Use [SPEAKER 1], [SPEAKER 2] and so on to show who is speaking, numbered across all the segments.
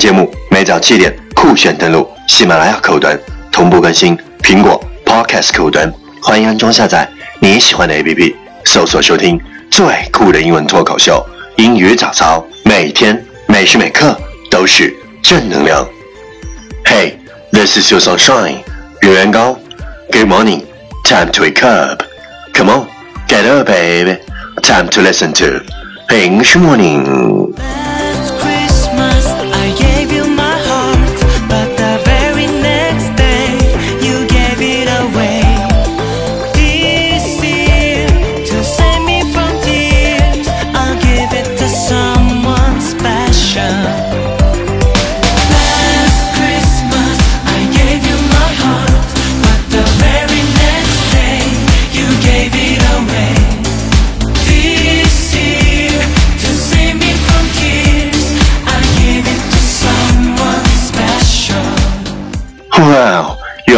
[SPEAKER 1] 节目每早七点酷炫登录喜马拉雅客户端，同步更新苹果 Podcast 客户端，欢迎安装下载你喜欢的 APP，搜索收听最酷的英文脱口秀英语早操，每天每时每刻都是正能量。Hey, this is your sunshine，袁元高。Good morning, time to wake up. Come on, get up, baby. Time to listen to English Morning.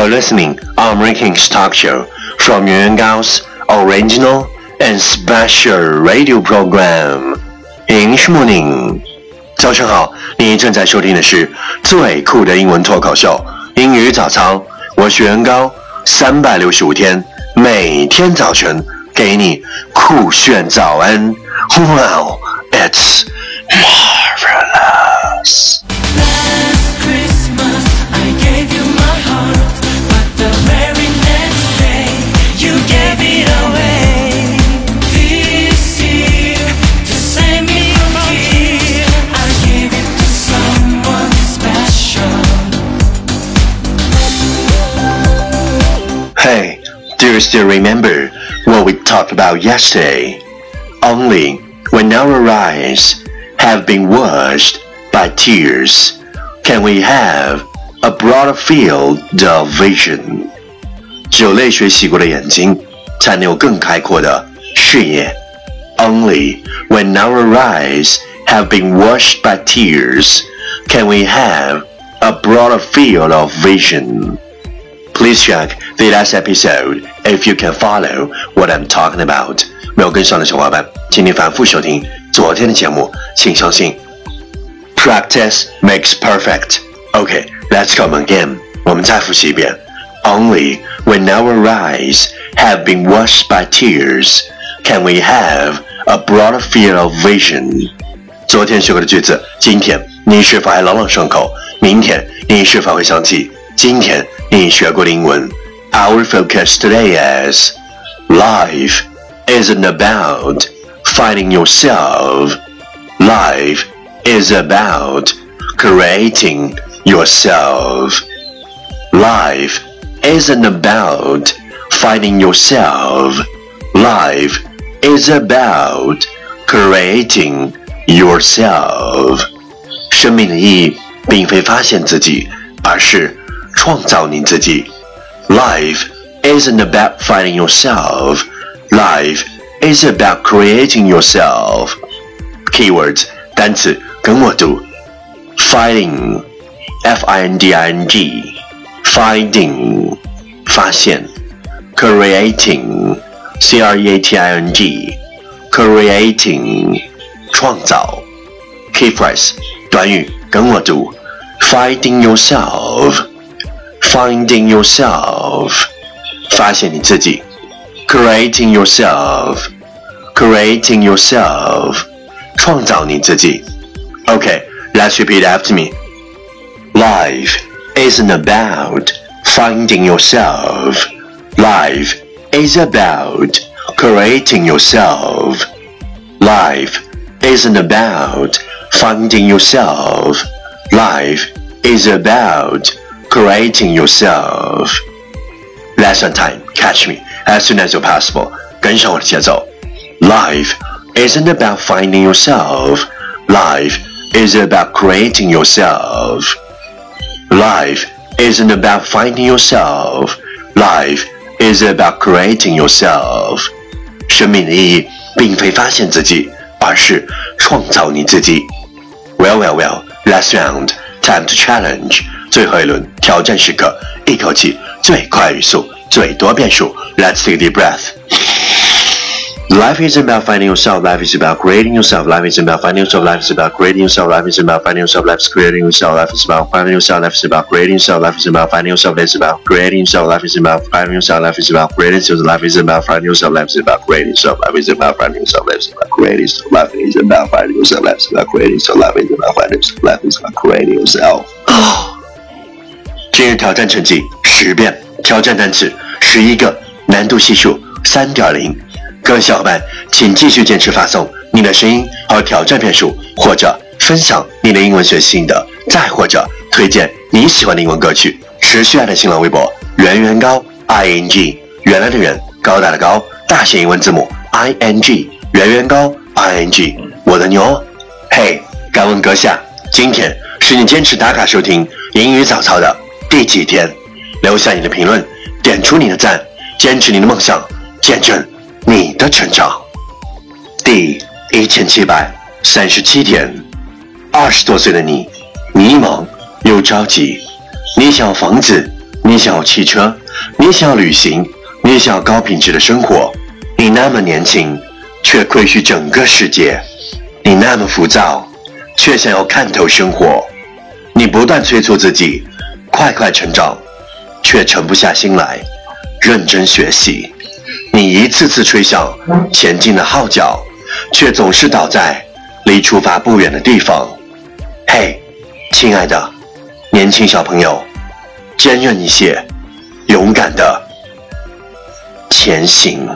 [SPEAKER 1] you're listening on Rankings Talk Show from Yuan Gao's original and special radio program English Morning. 早上好，你正在收听的是最酷的英文脱口秀英语早操，我是袁高，三百六十五天，每天早晨给你酷炫早安。Wow, it's marvelous. Hey, do you still remember what we talked about yesterday? Only when our eyes have been washed by tears can we have a broader field of vision. 只有泪水洗过的眼睛，才能有更开阔的视野。Only when our eyes have been washed by tears can we have a broader field of vision. Please check the last episode if you can follow what I'm talking about. 没有跟上的小伙伴，请你反复收听昨天的节目，请相信，practice makes perfect. Okay, let's come again. 我们再复习一遍。Only when our eyes have been washed by tears can we have a broader field of vision. 昨天学过的句子，今天你是否还朗朗上口？明天你是否会想起 今天你学过的英文？Our focus today is life isn't about finding yourself. Life is about creating yourself. Life isn't about finding yourself. Life is about creating yourself. 生命的意义并非发现自己，而是 创造你自己。Life isn't about finding yourself. Life is about creating yourself. Keywords 单词跟我读：finding, f-i-n-d-i-n-g, finding 发现；creating, c-r-e-a-t-i-n-g, creating 创造。Key phrase 短语跟我读：finding yourself, finding yourself 发现你自己；creating yourself, creating yourself 创造你自己。Okay, let's repeat after me. Life isn't about finding yourself. Life is about creating yourself. Life isn't about finding yourself. Life is about creating yourself. Lesson time, catch me as soon as you're possible. 跟上我的节奏。Life isn't about finding yourself. Life is about creating yourself. Life isn't about finding yourself. Life is about creating yourself. 生命的意义并非发现自己，而是创造你自己。Well, well, well. Last round, time to challenge. 最后一轮挑战时刻，一口气最快语速，最多变数。Let's take a deep breath. Life isn't about finding yourself. Life is about creating yourself. Life isn't about finding yourself. Life is about creating yourself. Life isn't about finding yourself. Life is creating yourself. Life is about finding yourself. Life is about creating yourself. Life is about finding yourself. Life is about creating yourself. Life is about finding yourself. Life is about creating yourself. Life is about finding yourself. Life is about creating yourself. Life is about finding yourself. Life is about creating yourself. Life is about finding yourself. Life is about creating yourself. Life is about finding yourself. Life is about creating yourself. 今日挑战成绩十遍，挑战单词十一个，难度系数三点零。各位小伙伴，请继续坚持发送你的声音和挑战片数，或者分享你的英文学习心得，再或者推荐你喜欢的英文歌曲。持续爱的新浪微博圆圆高 i n g 原来的圆高大的高大写英文字母 i n g 圆圆高 i n g 我的牛！嘿，敢问阁下，今天是你坚持打卡收听英语早操的第几天？留下你的评论，点出你的赞，坚持你的梦想，见证。你的成长，第一千七百三十七天，二十多岁的你，迷茫又着急。你想要房子，你想要汽车，你想要旅行，你想要高品质的生活。你那么年轻，却窥视整个世界；你那么浮躁，却想要看透生活。你不断催促自己快快成长，却沉不下心来认真学习。你一次次吹响前进的号角，却总是倒在离出发不远的地方。嘿，亲爱的，年轻小朋友，坚韧一些，勇敢的前行。